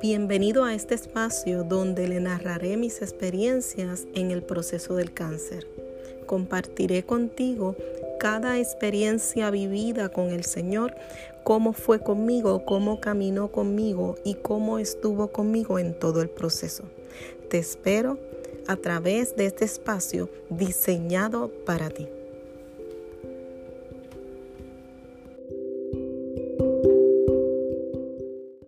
Bienvenido a este espacio donde le narraré mis experiencias en el proceso del cáncer. Compartiré contigo cada experiencia vivida con el Señor, cómo fue conmigo, cómo caminó conmigo y cómo estuvo conmigo en todo el proceso. Te espero a través de este espacio diseñado para ti.